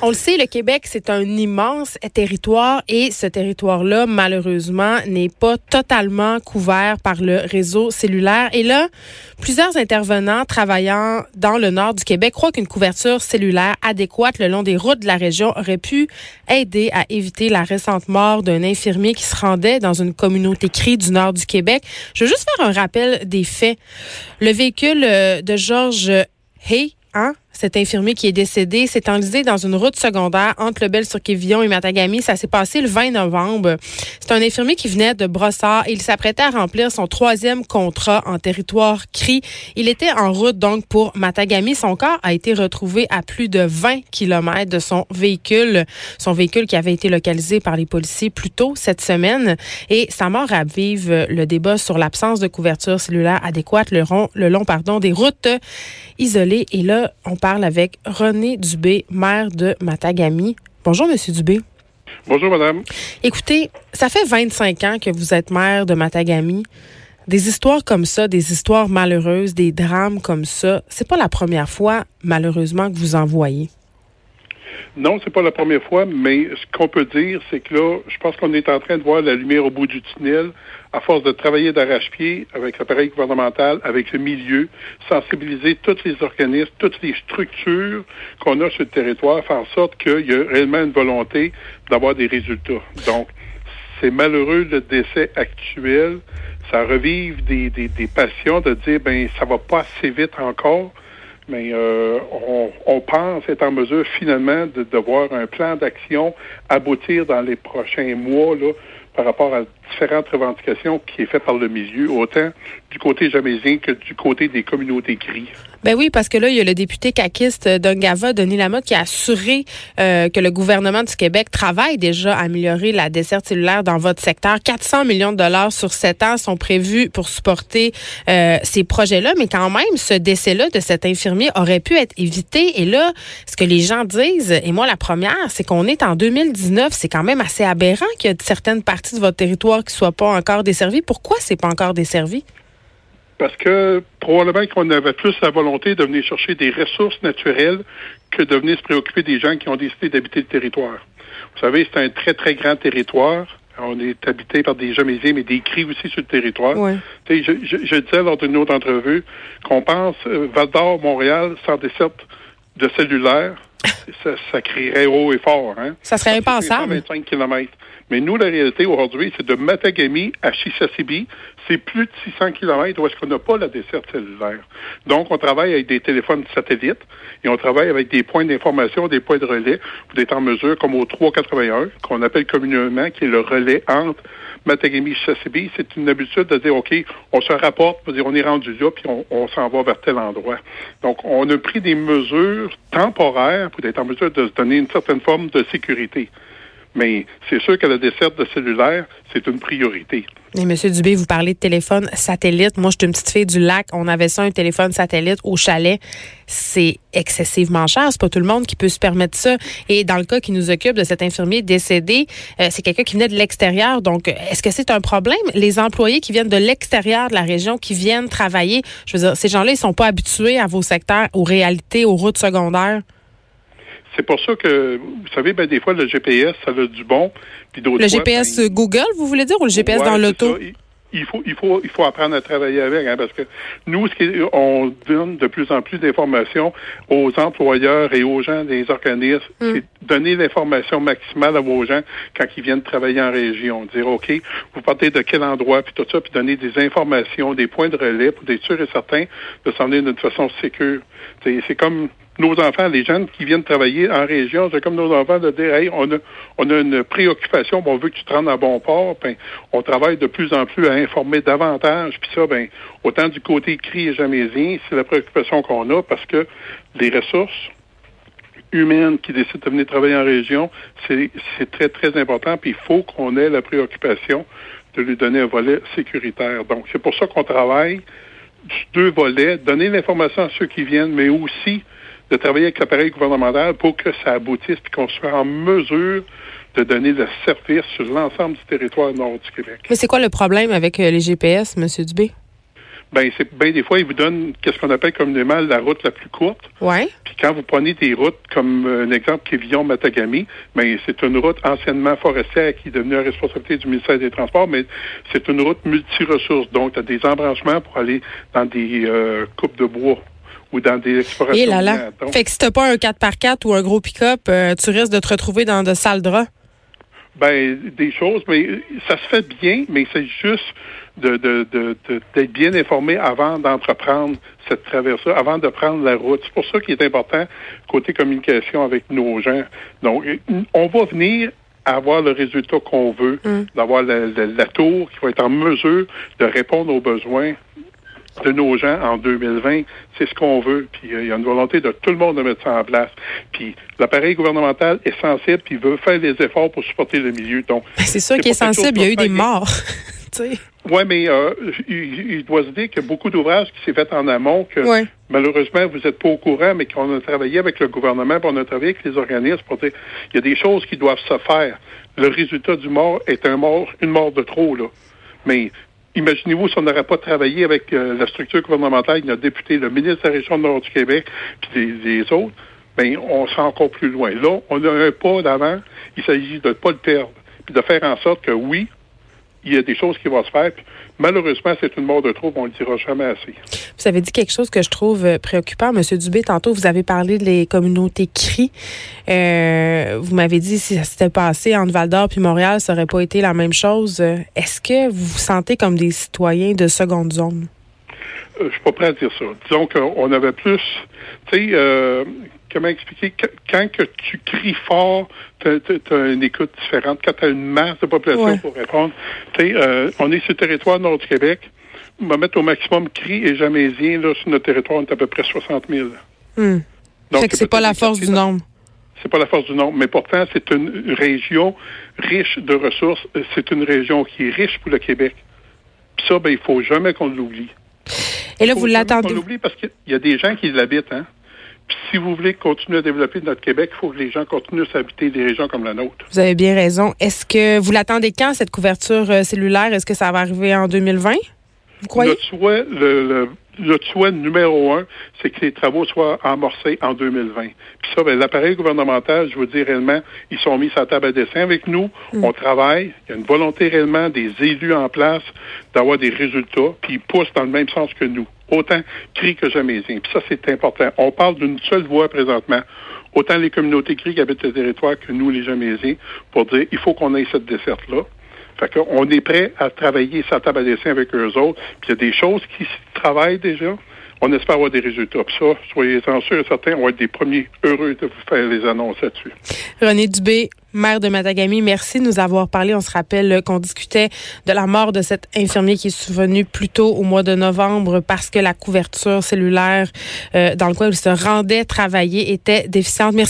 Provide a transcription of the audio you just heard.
On le sait, le Québec, c'est un immense territoire et ce territoire-là, malheureusement, n'est pas totalement couvert par le réseau cellulaire. Et là, plusieurs intervenants travaillant dans le nord du Québec croient qu'une couverture cellulaire adéquate le long des routes de la région aurait pu aider à éviter la récente mort d'un infirmier qui se rendait dans une communauté crie du nord du Québec. Je veux juste faire un rappel des faits. Le véhicule euh, de Georges Hay, hein, cet infirmier qui est décédé s'est enlisé dans une route secondaire entre le Bel-sur-Quévillon et Matagami. Ça s'est passé le 20 novembre. C'est un infirmier qui venait de Brossard il s'apprêtait à remplir son troisième contrat en territoire CRI. Il était en route donc pour Matagami. Son corps a été retrouvé à plus de 20 kilomètres de son véhicule. Son véhicule qui avait été localisé par les policiers plus tôt cette semaine. Et sa mort ravive le débat sur l'absence de couverture cellulaire adéquate le, long, des routes isolées. Et là, on parle avec René Dubé, maire de Matagami. Bonjour, Monsieur Dubé. Bonjour, madame. Écoutez, ça fait 25 ans que vous êtes maire de Matagami. Des histoires comme ça, des histoires malheureuses, des drames comme ça, c'est pas la première fois, malheureusement, que vous en voyez. Non, c'est pas la première fois, mais ce qu'on peut dire, c'est que là, je pense qu'on est en train de voir la lumière au bout du tunnel à force de travailler d'arrache-pied avec l'appareil gouvernemental, avec le milieu, sensibiliser tous les organismes, toutes les structures qu'on a sur le territoire, faire en sorte qu'il y a réellement une volonté d'avoir des résultats. Donc, c'est malheureux le décès actuel. Ça revive des, des, des passions de dire, ben, ça va pas assez vite encore mais euh, on, on, pense être en mesure finalement de, de voir un plan d'action aboutir dans les prochains mois là, par rapport à différentes revendications qui est fait par le milieu, autant du côté jamaisien que du côté des communautés gris. Ben oui, parce que là, il y a le député caquiste d'Ungava, Denis Lamotte, qui a assuré euh, que le gouvernement du Québec travaille déjà à améliorer la desserte cellulaire dans votre secteur. 400 millions de dollars sur sept ans sont prévus pour supporter euh, ces projets-là, mais quand même, ce décès-là de cet infirmier aurait pu être évité. Et là, ce que les gens disent, et moi la première, c'est qu'on est en 2019, c'est quand même assez aberrant qu'il y a certaines parties de votre territoire qui soient pas encore desservies. Pourquoi c'est pas encore desservi? Parce que probablement qu'on avait plus la volonté de venir chercher des ressources naturelles que de venir se préoccuper des gens qui ont décidé d'habiter le territoire. Vous savez, c'est un très, très grand territoire. On est habité par des Jamésiens, mais des cris aussi sur le territoire. Ouais. Je, je, je, disais lors d'une autre entrevue qu'on pense euh, Val d'Or, Montréal, sans desserte de cellulaire, ça, ça crierait haut et fort. Hein? Ça serait impensable. 125 km. Mais nous, la réalité aujourd'hui, c'est de Matagami à Chisasibi, c'est plus de 600 km où est-ce qu'on n'a pas la desserte cellulaire. Donc, on travaille avec des téléphones satellites et on travaille avec des points d'information, des points de relais pour être en mesure, comme au 381, qu'on appelle communément, qui est le relais entre Matagami et Chisasibi. C'est une habitude de dire, OK, on se rapporte, dire, on est rendu là, puis on, on s'en va vers tel endroit. Donc, on a pris des mesures temporaires pour être en mesure de se donner une certaine forme de sécurité. Mais c'est sûr que la desserte de cellulaire, c'est une priorité. Et Monsieur Dubé, vous parlez de téléphone satellite. Moi, je suis une petite fille du lac. On avait ça, un téléphone satellite au chalet. C'est excessivement cher. C'est pas tout le monde qui peut se permettre ça. Et dans le cas qui nous occupe de cet infirmier décédé, euh, c'est quelqu'un qui venait de l'extérieur. Donc, est-ce que c'est un problème? Les employés qui viennent de l'extérieur de la région, qui viennent travailler, je veux dire, ces gens-là, ils sont pas habitués à vos secteurs, aux réalités, aux routes secondaires. C'est pour ça que, vous savez, ben, des fois, le GPS, ça a du bon. Puis le GPS ben, Google, vous voulez dire, ou le GPS ouais, dans l'auto? Il faut, il faut, il faut apprendre à travailler avec, hein, parce que nous, ce qui, on donne de plus en plus d'informations aux employeurs et aux gens des organismes. Mm. C'est donner l'information maximale à vos gens quand ils viennent travailler en région. Dire, OK, vous partez de quel endroit, puis tout ça, puis donner des informations, des points de relais pour être sûr et certain de s'en venir d'une façon sécure. C'est comme nos enfants, les jeunes qui viennent travailler en région, c'est comme nos enfants de dire, hey, on a, on a une préoccupation, on veut que tu te rendes à bon port, ben, on travaille de plus en plus à informer davantage, puis ça, ben, autant du côté CRI et Jamaisien, c'est la préoccupation qu'on a parce que les ressources humaines qui décident de venir travailler en région, c'est très, très important, puis il faut qu'on ait la préoccupation de lui donner un volet sécuritaire. Donc, c'est pour ça qu'on travaille deux volets, donner l'information à ceux qui viennent, mais aussi de travailler avec l'appareil gouvernemental pour que ça aboutisse et qu'on soit en mesure de donner le service sur l'ensemble du territoire nord du Québec. Mais c'est quoi le problème avec les GPS, M. Dubé? ben c'est bien des fois, ils vous donnent qu'est-ce qu'on appelle communément la route la plus courte. Ouais. Puis quand vous prenez des routes comme un exemple Quévillon-Matagami, ben c'est une route anciennement forestière qui est devenue la responsabilité du ministère des Transports, mais c'est une route multi-ressources. Donc, tu as des embranchements pour aller dans des euh, coupes de bois ou dans des explorations. Et là là. Donc, Fait que si t'as pas un 4x4 ou un gros pick-up, euh, tu risques de te retrouver dans de sales draps. Ben, des choses, mais ça se fait bien, mais c'est juste de, de, de, de- d'être bien informé avant d'entreprendre cette traversée, avant de prendre la route. C'est pour ça qu'il est important, côté communication avec nos gens. Donc, on va venir avoir le résultat qu'on veut, Mm. d'avoir la, la- la tour qui va être en mesure de répondre aux besoins de nos gens en 2020, c'est ce qu'on veut. Puis euh, il y a une volonté de tout le monde de mettre ça en place. Puis l'appareil gouvernemental est sensible, puis il veut faire des efforts pour supporter le milieu. Donc, Ben, c'est sûr qu'il est sensible. Il y a eu des morts. tu sais. ouais, mais euh, il, il doit se dire qu'il y a beaucoup d'ouvrages qui s'est fait en amont que Ouais. malheureusement vous n'êtes pas au courant, mais qu'on a travaillé avec le gouvernement, puis on a travaillé avec les organismes pour dire il y a des choses qui doivent se faire. Le résultat du mort est un mort, une mort de trop là. Mais Imaginez-vous si on n'aurait pas travaillé avec euh, la structure gouvernementale, notre député, le ministre de la Région nord du Québec, puis les, les autres, ben on sera encore plus loin. Là, on a un pas d'avant. Il s'agit de ne pas le perdre, puis de faire en sorte que oui, il y a des choses qui vont se faire. Puis, malheureusement, c'est une mort de trop, on ne le dira jamais assez. Vous avez dit quelque chose que je trouve euh, préoccupant, Monsieur Dubé. Tantôt, vous avez parlé des communautés CRI. Euh, vous m'avez dit si ça s'était passé entre Val d'Or puis Montréal, ça aurait pas été la même chose. Est-ce que vous vous sentez comme des citoyens de seconde zone? Euh, je suis pas prêt à dire ça. Disons qu'on avait plus, tu sais, euh, comment expliquer, Qu- quand que tu cries fort, tu as, une écoute différente. Quand tu as une masse de population Ouais. pour répondre, tu sais, euh, on est sur le territoire nord du Québec, on va mettre au maximum cri et jamaisien, là, sur notre territoire, on est à peu près 60 000. Hmm. Donc, c'est pas la force du nombre. C'est pas la force du nombre, mais pourtant, c'est une région riche de ressources. C'est une région qui est riche pour le Québec. Puis ça, ben, il faut jamais qu'on l'oublie. Et là, vous l'attendez. qu'on l'oublie parce qu'il y a des gens qui l'habitent, hein. Puis si vous voulez continuer à développer notre Québec, il faut que les gens continuent à s'habiter des régions comme la nôtre. Vous avez bien raison. Est-ce que vous l'attendez quand, cette couverture euh, cellulaire? Est-ce que ça va arriver en 2020? Vous croyez? Notre souhait, le, le- notre souhait numéro un, c'est que les travaux soient amorcés en 2020. Puis ça, ben, l'appareil gouvernemental, je vous dis réellement, ils sont mis sur la table à dessin avec nous. On travaille. Il y a une volonté réellement des élus en place d'avoir des résultats, puis ils poussent dans le même sens que nous. Autant cri que jamaisien. Puis ça, c'est important. On parle d'une seule voix présentement. Autant les communautés cri qui habitent le territoire que nous, les jamaisiens, pour dire il faut qu'on ait cette desserte-là. Fait qu'on est prêt à travailler sa table à dessin avec eux autres. Puis il y a des choses qui travaillent déjà. On espère avoir des résultats. Puis ça, soyez-en sûrs et certains, on va être des premiers heureux de vous faire les annonces là-dessus. René Dubé, maire de Matagami, merci de nous avoir parlé. On se rappelle qu'on discutait de la mort de cet infirmier qui est survenu plus tôt au mois de novembre parce que la couverture cellulaire euh, dans le il se rendait travailler était déficiente. Merci.